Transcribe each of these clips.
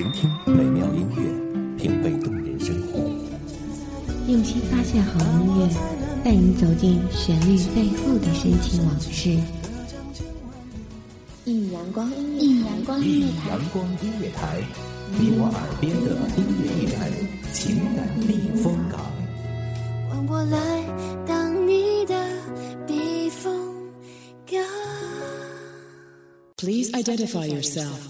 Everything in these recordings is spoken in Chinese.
聆听美妙音乐，品味动人生活。用心发现好音乐，带你走进旋律背后的深情往事。一米阳光音乐，一米阳光音乐台，阳光音乐台，你我耳边的音乐驿站，情感避风港。换我来当你的避风港。Please identify yourself.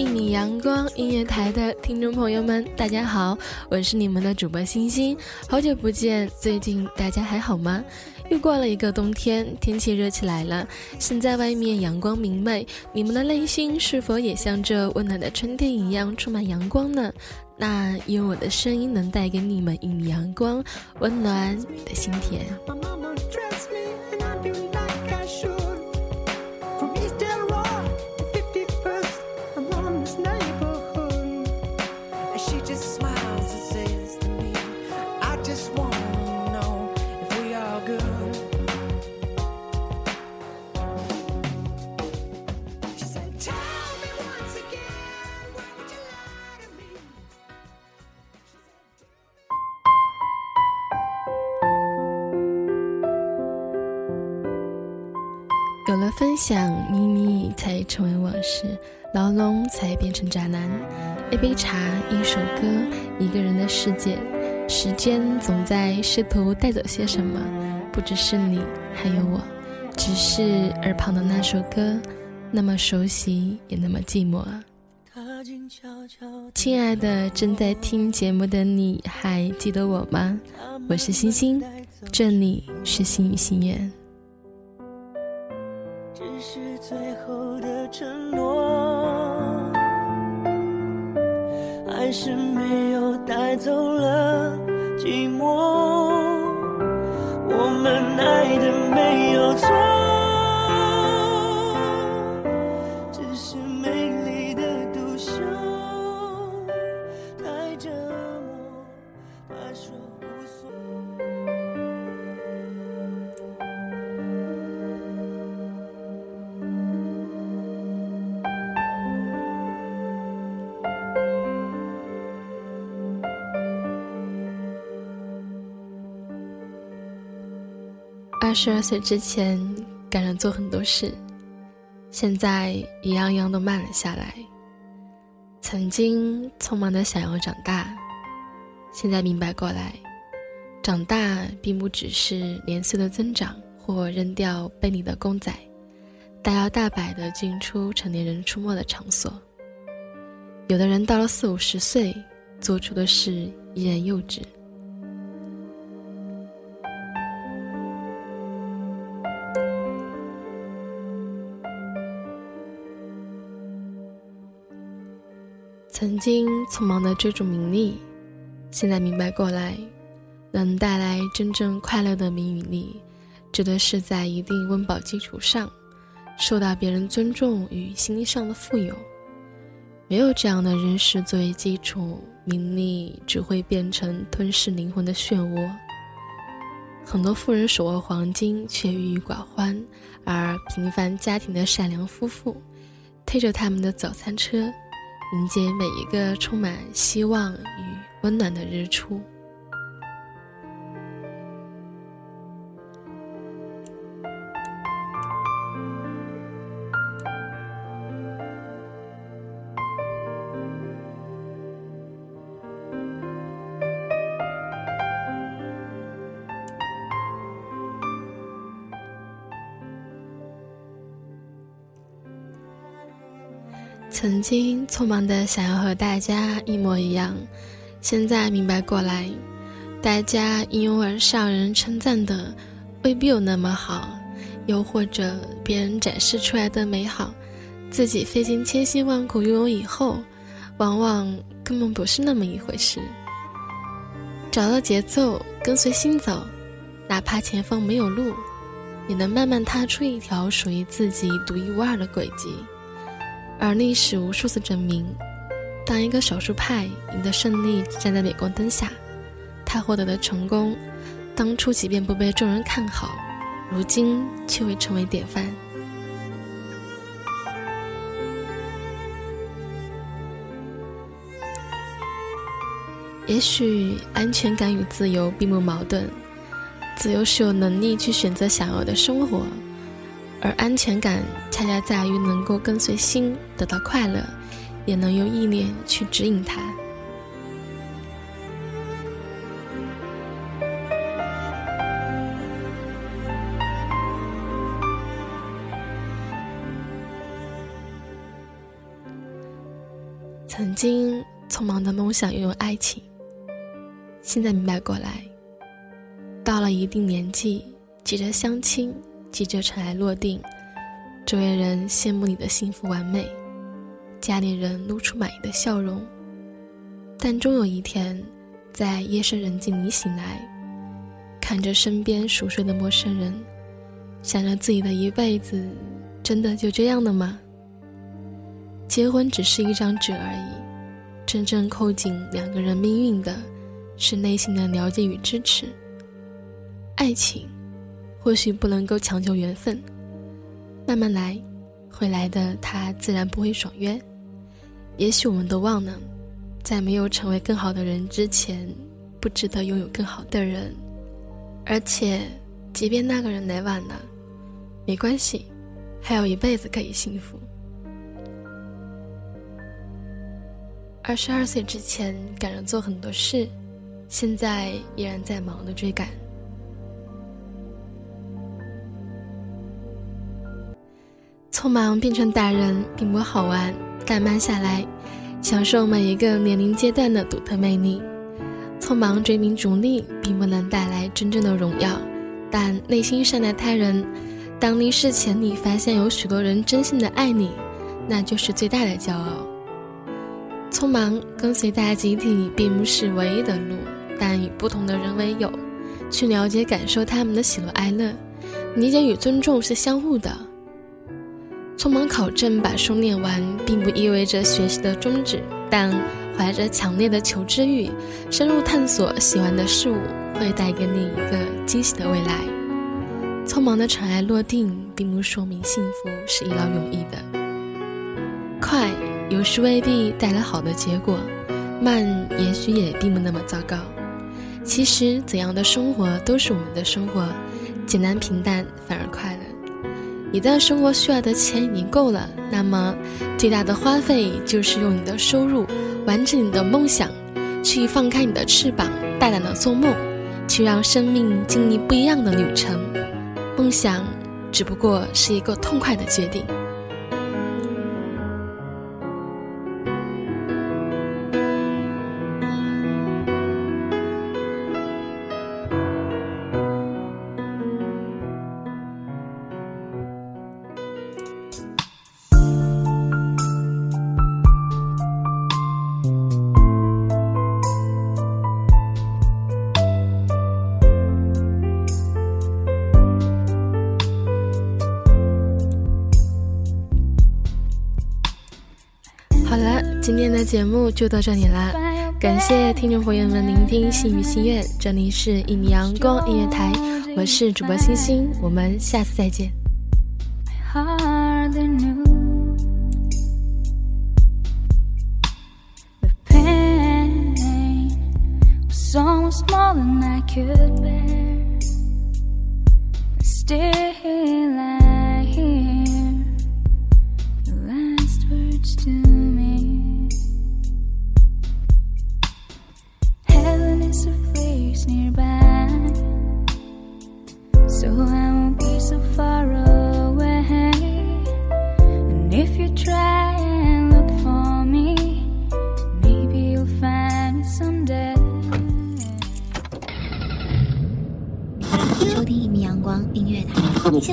一米阳光音乐台的听众朋友们，大家好，我是你们的主播星星，好久不见，最近大家还好吗？又过了一个冬天，天气热起来了，现在外面阳光明媚，你们的内心是否也像这温暖的春天一样充满阳光呢？那有我的声音能带给你们一米阳光，温暖你的心田。分享，秘密才成为往事，牢笼才变成渣男。一杯茶，一首歌，一个人的世界，时间总在试图带走些什么，不只是你，还有我。只是耳旁的那首歌，那么熟悉，也那么寂寞啊。亲爱的，正在听节目的你，还记得我吗？我是星星，这里是心语心愿。还是没有带走了寂寞。我们爱的没有错，只是美丽的独秀太折磨。他说二十二岁之前，敢着做很多事，现在一样样都慢了下来。曾经匆忙的想要长大，现在明白过来，长大并不只是年岁的增长或扔掉被你的公仔，大摇大摆的进出成年人出没的场所。有的人到了四五十岁，做出的事依然幼稚。曾经匆忙的追逐名利，现在明白过来，能带来真正快乐的名与利，指的是在一定温饱基础上，受到别人尊重与心理上的富有。没有这样的人事作为基础，名利只会变成吞噬灵魂的漩涡。很多富人手握黄金却郁郁寡欢，而平凡家庭的善良夫妇，推着他们的早餐车。迎接每一个充满希望与温暖的日出。曾经匆忙的想要和大家一模一样，现在明白过来，大家一拥而上人称赞的，未必有那么好，又或者别人展示出来的美好，自己费尽千辛万苦拥有以后，往往根本不是那么一回事。找到节奏，跟随心走，哪怕前方没有路，也能慢慢踏出一条属于自己独一无二的轨迹。而历史无数次证明，当一个少数派赢得胜利，站在镁光灯下，他获得的成功，当初即便不被众人看好，如今却会成为典范。也许安全感与自由并不矛盾，自由是有能力去选择想要的生活，而安全感恰恰在于能够跟随心得到快乐，也能用意念去指引它。曾经匆忙的梦想拥有爱情。现在明白过来，到了一定年纪，急着相亲，急着尘埃落定，周围人羡慕你的幸福完美，家里人露出满意的笑容，但终有一天，在夜深人静里醒来，看着身边熟睡的陌生人，想着自己的一辈子，真的就这样的吗？结婚只是一张纸而已，真正扣紧两个人命运的。是内心的了解与支持。爱情，或许不能够强求缘分，慢慢来，会来的，他自然不会爽约。也许我们都忘了，在没有成为更好的人之前，不值得拥有更好的人。而且，即便那个人来晚了，没关系，还有一辈子可以幸福。二十二岁之前，赶着做很多事。现在依然在忙的追赶，匆忙变成大人并不好玩，但慢下来，享受每一个年龄阶段的独特魅力。匆忙追名逐利并不能带来真正的荣耀，但内心善待他人，当离世前你发现有许多人真心的爱你，那就是最大的骄傲。匆忙跟随大集体并不是唯一的路。但以不同的人为友，去了解、感受他们的喜怒哀乐，理解与尊重是相互的。匆忙考证把书念完，并不意味着学习的终止，但怀着强烈的求知欲，深入探索喜欢的事物，会带给你一个惊喜的未来。匆忙的尘埃落定，并不说明幸福是一劳永逸的。快有时未必带来好的结果，慢也许也并不那么糟糕。其实，怎样的生活都是我们的生活，简单平淡反而快。你的生活需要的钱已经够了，那么最大的花费就是用你的收入完成你的梦想，去放开你的翅膀，大胆的做梦，去让生命经历不一样的旅程。梦想只不过是一个痛快的决定。好了今天的节目就到这里啦，感谢听众朋友们聆听心语心愿，这里是一米阳光音乐台，我是主播星星，我们下次再见。